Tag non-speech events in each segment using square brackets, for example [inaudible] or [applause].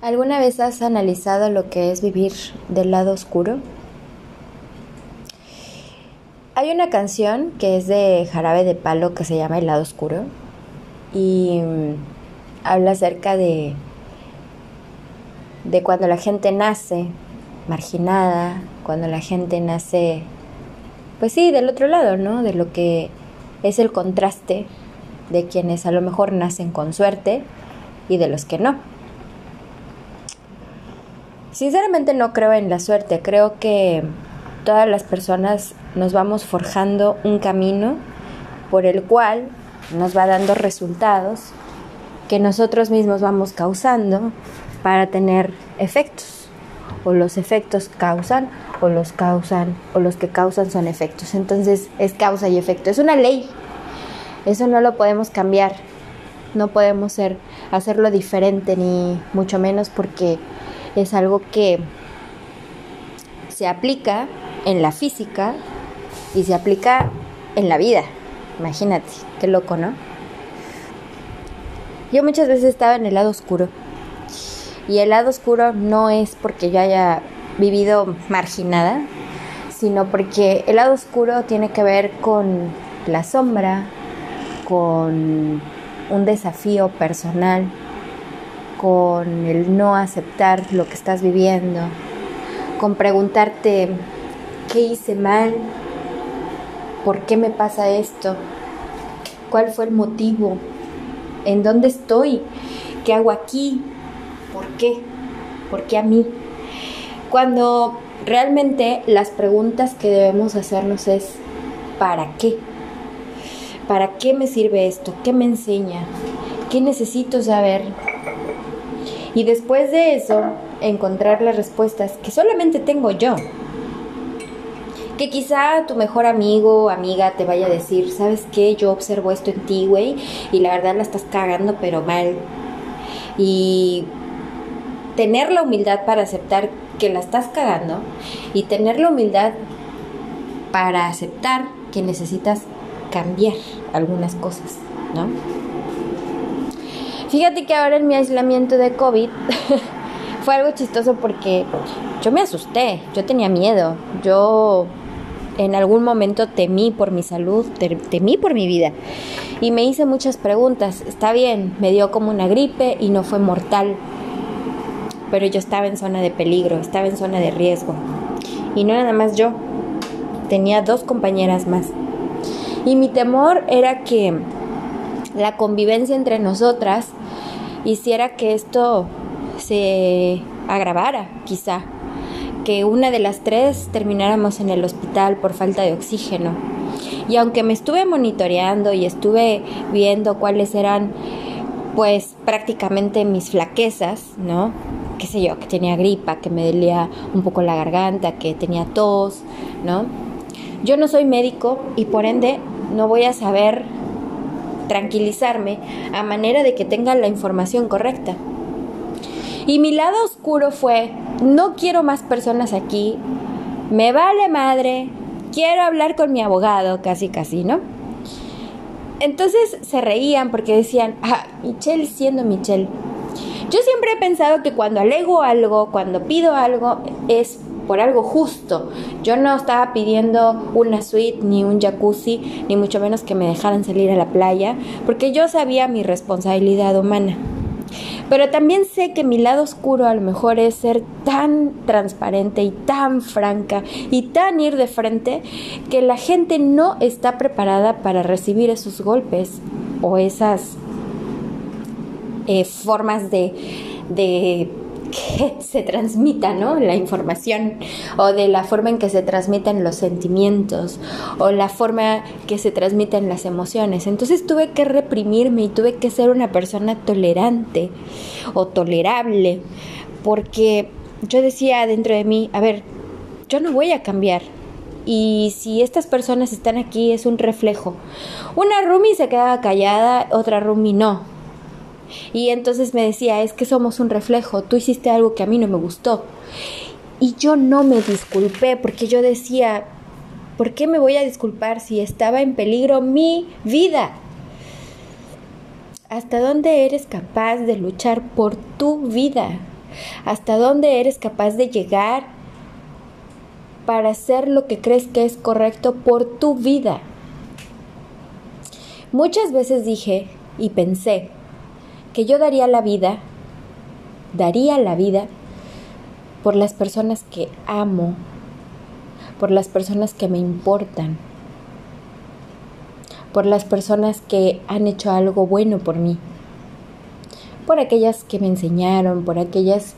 ¿Alguna vez has analizado lo que es vivir del lado oscuro? Hay una canción que es de Jarabe de Palo que se llama El lado oscuro y mm, habla acerca de de cuando la gente nace marginada, cuando la gente nace pues sí, del otro lado, ¿no? De lo que es el contraste de quienes a lo mejor nacen con suerte y de los que no. Sinceramente no creo en la suerte, creo que todas las personas nos vamos forjando un camino por el cual nos va dando resultados que nosotros mismos vamos causando para tener efectos. O los efectos causan, o los causan, o los que causan son efectos. Entonces es causa y efecto. Es una ley. Eso no lo podemos cambiar. No podemos ser, hacerlo diferente, ni mucho menos porque es algo que se aplica en la física y se aplica en la vida. Imagínate, qué loco, ¿no? Yo muchas veces estaba en el lado oscuro. Y el lado oscuro no es porque yo haya vivido marginada, sino porque el lado oscuro tiene que ver con la sombra, con un desafío personal, con el no aceptar lo que estás viviendo, con preguntarte qué hice mal, por qué me pasa esto, cuál fue el motivo, en dónde estoy, qué hago aquí, por qué, por qué a mí. Cuando realmente las preguntas que debemos hacernos es ¿para qué? ¿Para qué me sirve esto? ¿Qué me enseña? ¿Qué necesito saber? Y después de eso, encontrar las respuestas que solamente tengo yo. Que quizá tu mejor amigo o amiga te vaya a decir, ¿sabes qué? Yo observo esto en ti, güey, y la verdad la estás cagando, pero mal. Y tener la humildad para aceptar que la estás cagando y tener la humildad para aceptar que necesitas cambiar algunas cosas, ¿no? Fíjate que ahora en mi aislamiento de COVID [laughs] fue algo chistoso porque yo me asusté, yo tenía miedo, yo en algún momento temí por mi salud, temí por mi vida y me hice muchas preguntas. Está bien, me dio como una gripe y no fue mortal, pero yo estaba en zona de peligro, estaba en zona de riesgo. Y no nada más yo, tenía dos compañeras más. Y mi temor era que la convivencia entre nosotras hiciera que esto se agravara, quizá, que una de las tres termináramos en el hospital por falta de oxígeno. Y aunque me estuve monitoreando y estuve viendo cuáles eran, pues prácticamente mis flaquezas, ¿no? Qué sé yo, que tenía gripa, que me dolía un poco la garganta, que tenía tos, ¿no? Yo no soy médico y por ende no voy a saber tranquilizarme a manera de que tenga la información correcta. Y mi lado oscuro fue, no quiero más personas aquí, me vale madre, quiero hablar con mi abogado, casi casi, ¿no? Entonces se reían porque decían, ah, Michelle siendo Michelle. Yo siempre he pensado que cuando alego algo, cuando pido algo, es por algo justo. Yo no estaba pidiendo una suite ni un jacuzzi, ni mucho menos que me dejaran salir a la playa, porque yo sabía mi responsabilidad humana. Pero también sé que mi lado oscuro a lo mejor es ser tan transparente y tan franca y tan ir de frente que la gente no está preparada para recibir esos golpes o esas eh, formas de, de que [laughs] se transmita, ¿no? La información o de la forma en que se transmiten los sentimientos o la forma que se transmiten las emociones. Entonces tuve que reprimirme y tuve que ser una persona tolerante o tolerable porque yo decía dentro de mí, a ver, yo no voy a cambiar. Y si estas personas están aquí es un reflejo. Una Rumi se quedaba callada, otra Rumi no y entonces me decía, es que somos un reflejo, tú hiciste algo que a mí no me gustó. Y yo no me disculpé porque yo decía, ¿por qué me voy a disculpar si estaba en peligro mi vida? ¿Hasta dónde eres capaz de luchar por tu vida? hasta dónde eres capaz de llegar para hacer lo que crees que es correcto por tu vida. Muchas veces dije y pensé que yo daría la vida, daría la vida por las personas que amo, por las personas que me importan, por las personas que han hecho algo bueno por mí por aquellas que me enseñaron, por aquellas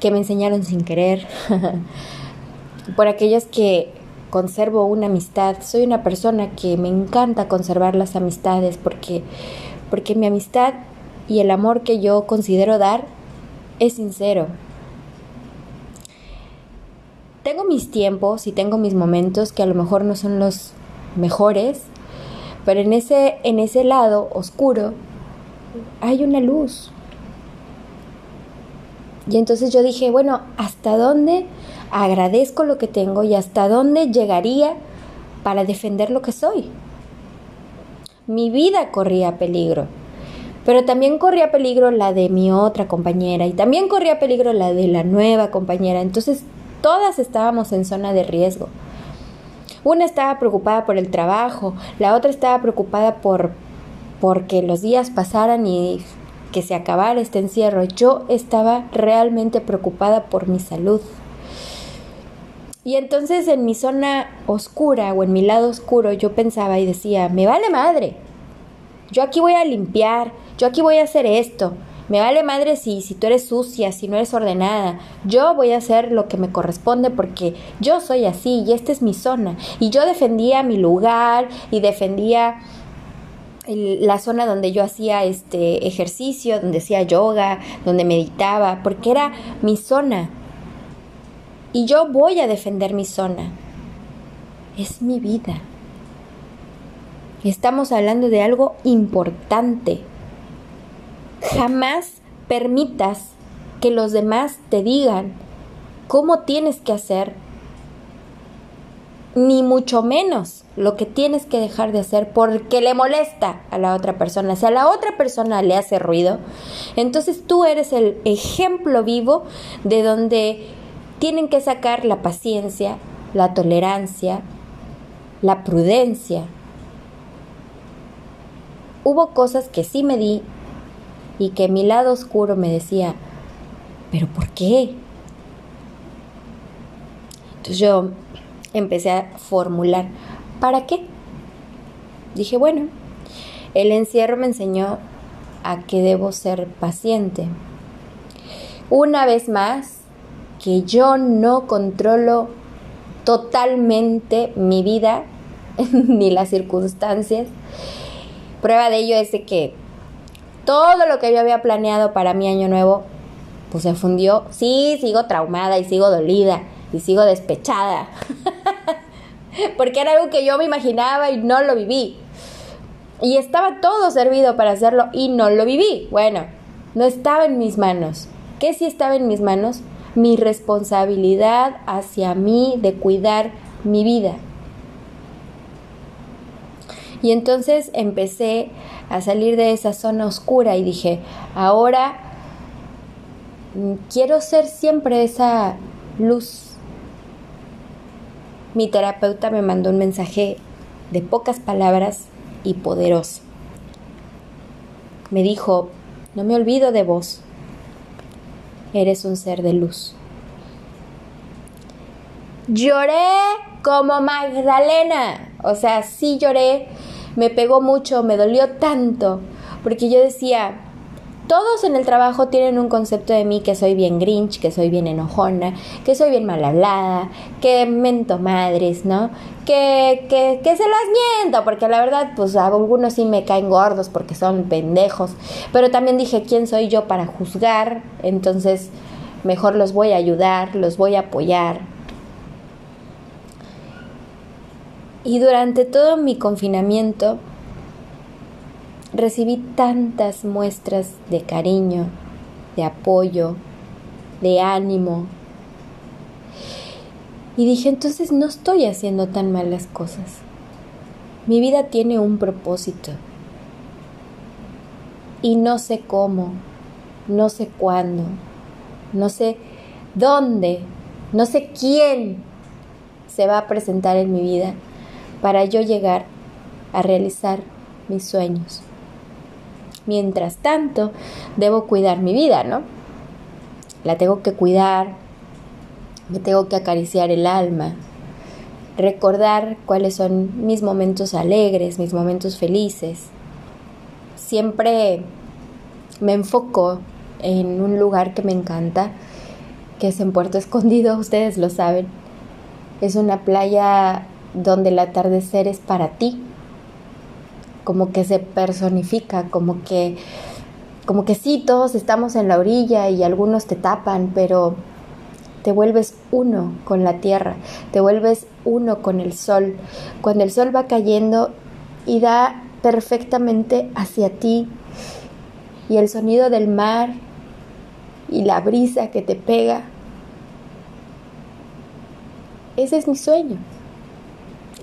que me enseñaron sin querer, [laughs] por aquellas que conservo una amistad. Soy una persona que me encanta conservar las amistades porque porque mi amistad y el amor que yo considero dar es sincero. Tengo mis tiempos y tengo mis momentos que a lo mejor no son los mejores, pero en ese en ese lado oscuro hay una luz. Y entonces yo dije, bueno, ¿hasta dónde agradezco lo que tengo y hasta dónde llegaría para defender lo que soy? Mi vida corría peligro, pero también corría peligro la de mi otra compañera y también corría peligro la de la nueva compañera. Entonces todas estábamos en zona de riesgo. Una estaba preocupada por el trabajo, la otra estaba preocupada por porque los días pasaran y que se acabara este encierro. Yo estaba realmente preocupada por mi salud. Y entonces en mi zona oscura o en mi lado oscuro yo pensaba y decía, me vale madre. Yo aquí voy a limpiar, yo aquí voy a hacer esto. Me vale madre si, si tú eres sucia, si no eres ordenada. Yo voy a hacer lo que me corresponde porque yo soy así y esta es mi zona. Y yo defendía mi lugar y defendía la zona donde yo hacía este ejercicio, donde hacía yoga, donde meditaba, porque era mi zona. Y yo voy a defender mi zona. Es mi vida. Estamos hablando de algo importante. Jamás permitas que los demás te digan cómo tienes que hacer ni mucho menos lo que tienes que dejar de hacer porque le molesta a la otra persona. Si a la otra persona le hace ruido, entonces tú eres el ejemplo vivo de donde tienen que sacar la paciencia, la tolerancia, la prudencia. Hubo cosas que sí me di y que mi lado oscuro me decía, pero ¿por qué? Entonces yo empecé a formular, ¿para qué? Dije, bueno, el encierro me enseñó a que debo ser paciente. Una vez más, que yo no controlo totalmente mi vida [laughs] ni las circunstancias. Prueba de ello es de que todo lo que yo había planeado para mi año nuevo, pues se fundió. Sí, sigo traumada y sigo dolida y sigo despechada. [laughs] Porque era algo que yo me imaginaba y no lo viví. Y estaba todo servido para hacerlo y no lo viví. Bueno, no estaba en mis manos. ¿Qué sí estaba en mis manos? Mi responsabilidad hacia mí de cuidar mi vida. Y entonces empecé a salir de esa zona oscura y dije, ahora mm, quiero ser siempre esa luz mi terapeuta me mandó un mensaje de pocas palabras y poderoso. Me dijo, no me olvido de vos, eres un ser de luz. Lloré como Magdalena, o sea, sí lloré, me pegó mucho, me dolió tanto, porque yo decía, todos en el trabajo tienen un concepto de mí que soy bien grinch, que soy bien enojona, que soy bien mal hablada, que mento madres, ¿no? Que, que, que se las miento, porque la verdad, pues algunos sí me caen gordos porque son pendejos. Pero también dije, ¿quién soy yo para juzgar? Entonces, mejor los voy a ayudar, los voy a apoyar. Y durante todo mi confinamiento, recibí tantas muestras de cariño, de apoyo, de ánimo. Y dije, entonces no estoy haciendo tan mal las cosas. Mi vida tiene un propósito. Y no sé cómo, no sé cuándo, no sé dónde, no sé quién se va a presentar en mi vida para yo llegar a realizar mis sueños. Mientras tanto, debo cuidar mi vida, ¿no? La tengo que cuidar, me tengo que acariciar el alma, recordar cuáles son mis momentos alegres, mis momentos felices. Siempre me enfoco en un lugar que me encanta, que es en Puerto Escondido, [laughs] ustedes lo saben. Es una playa donde el atardecer es para ti, como que se personifica, como que como que sí, todos estamos en la orilla y algunos te tapan, pero te vuelves uno con la tierra, te vuelves uno con el sol. Cuando el sol va cayendo y da perfectamente hacia ti y el sonido del mar y la brisa que te pega, ese es mi sueño.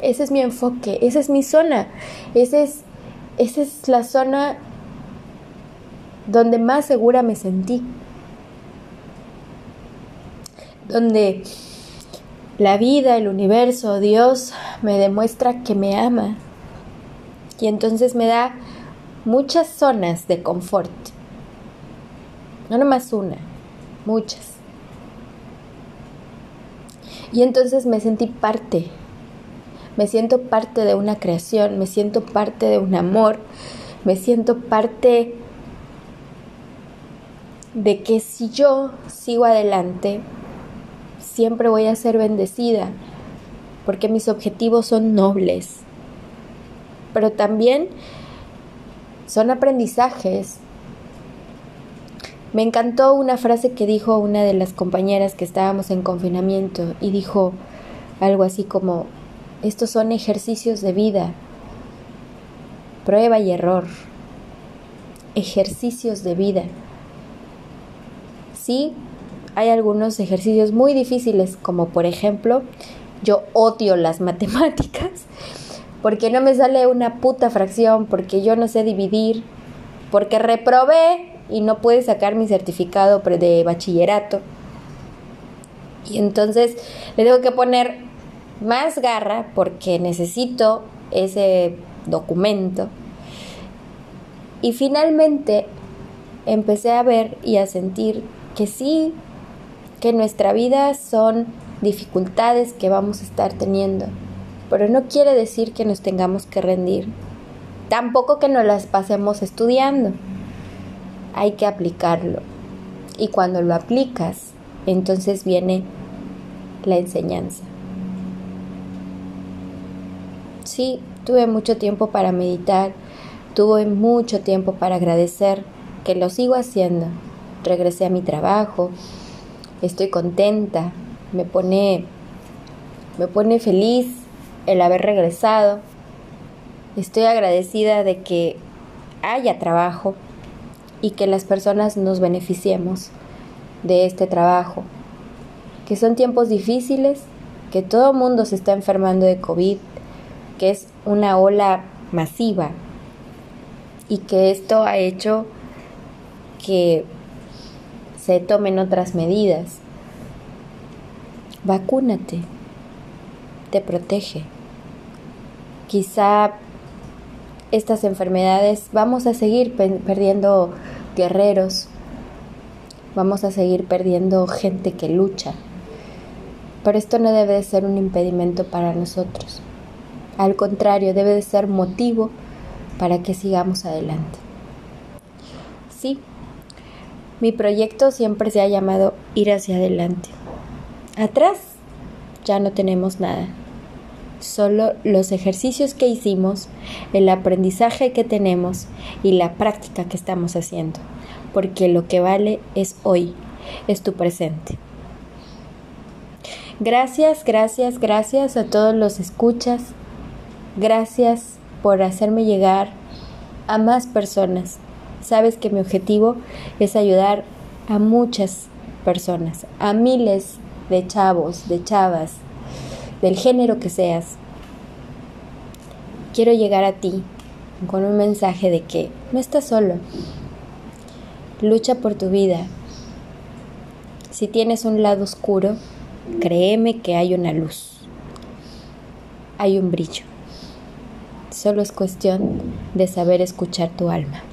Ese es mi enfoque, esa es mi zona, ese es, esa es la zona donde más segura me sentí, donde la vida, el universo, Dios me demuestra que me ama. Y entonces me da muchas zonas de confort, no nomás una, muchas. Y entonces me sentí parte me siento parte de una creación, me siento parte de un amor, me siento parte de que si yo sigo adelante, siempre voy a ser bendecida, porque mis objetivos son nobles, pero también son aprendizajes. Me encantó una frase que dijo una de las compañeras que estábamos en confinamiento y dijo algo así como, estos son ejercicios de vida, prueba y error, ejercicios de vida. Sí, hay algunos ejercicios muy difíciles, como por ejemplo, yo odio las [laughs] matemáticas, porque no me sale una puta fracción, porque yo no sé dividir, porque reprobé y no pude sacar mi certificado de bachillerato. Y entonces le tengo que poner más garra porque necesito ese documento. Y finalmente empecé a ver y a sentir que sí, que nuestra vida son dificultades que vamos a estar teniendo, pero no quiere decir que nos tengamos que rendir, tampoco que nos las pasemos estudiando, hay que aplicarlo. Y cuando lo aplicas, entonces viene la enseñanza. Sí, tuve mucho tiempo para meditar, tuve mucho tiempo para agradecer, que lo sigo haciendo. Regresé a mi trabajo, estoy contenta, me pone, me pone feliz el haber regresado. Estoy agradecida de que haya trabajo y que las personas nos beneficiemos de este trabajo. Que son tiempos difíciles, que todo el mundo se está enfermando de COVID, que es una ola masiva y que esto ha hecho que se tomen otras medidas. Vacúnate, te protege. Quizá estas enfermedades vamos a seguir perdiendo guerreros, vamos a seguir perdiendo gente que lucha, pero esto no debe ser un impedimento para nosotros. Al contrario, debe de ser motivo para que sigamos adelante. Sí, mi proyecto siempre se ha llamado ir hacia adelante. Atrás ya no tenemos nada. Solo los ejercicios que hicimos, el aprendizaje que tenemos y la práctica que estamos haciendo. Porque lo que vale es hoy, es tu presente. Gracias, gracias, gracias a todos los escuchas Gracias por hacerme llegar a más personas. Sabes que mi objetivo es ayudar a muchas personas, a miles de chavos, de chavas, del género que seas. Quiero llegar a ti con un mensaje de que no estás solo. Lucha por tu vida. Si tienes un lado oscuro, créeme que hay una luz, hay un brillo. Solo es cuestión de saber escuchar tu alma.